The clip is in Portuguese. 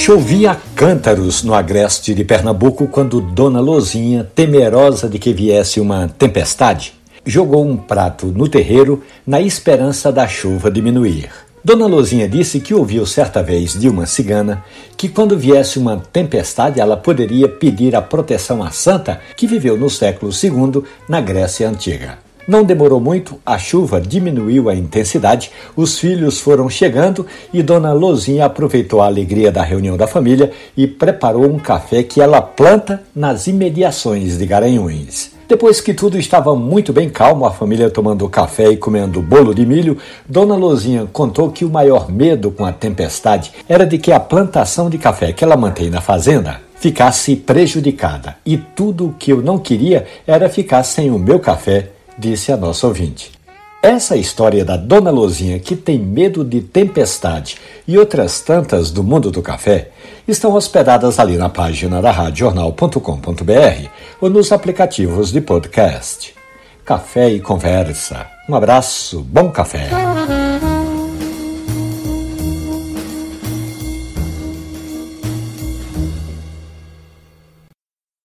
Chovia cântaros no agreste de Pernambuco quando Dona Lozinha, temerosa de que viesse uma tempestade, jogou um prato no terreiro na esperança da chuva diminuir. Dona Lozinha disse que ouviu certa vez de uma cigana que quando viesse uma tempestade ela poderia pedir a proteção à santa que viveu no século II na Grécia Antiga. Não demorou muito, a chuva diminuiu a intensidade, os filhos foram chegando e Dona Lozinha aproveitou a alegria da reunião da família e preparou um café que ela planta nas imediações de Garanhuns. Depois que tudo estava muito bem calmo, a família tomando café e comendo bolo de milho, Dona Lozinha contou que o maior medo com a tempestade era de que a plantação de café que ela mantém na fazenda ficasse prejudicada. E tudo o que eu não queria era ficar sem o meu café disse a nossa ouvinte. Essa história da Dona Lozinha que tem medo de tempestade e outras tantas do mundo do café estão hospedadas ali na página da radiojornal.com.br ou nos aplicativos de podcast. Café e conversa. Um abraço, bom café.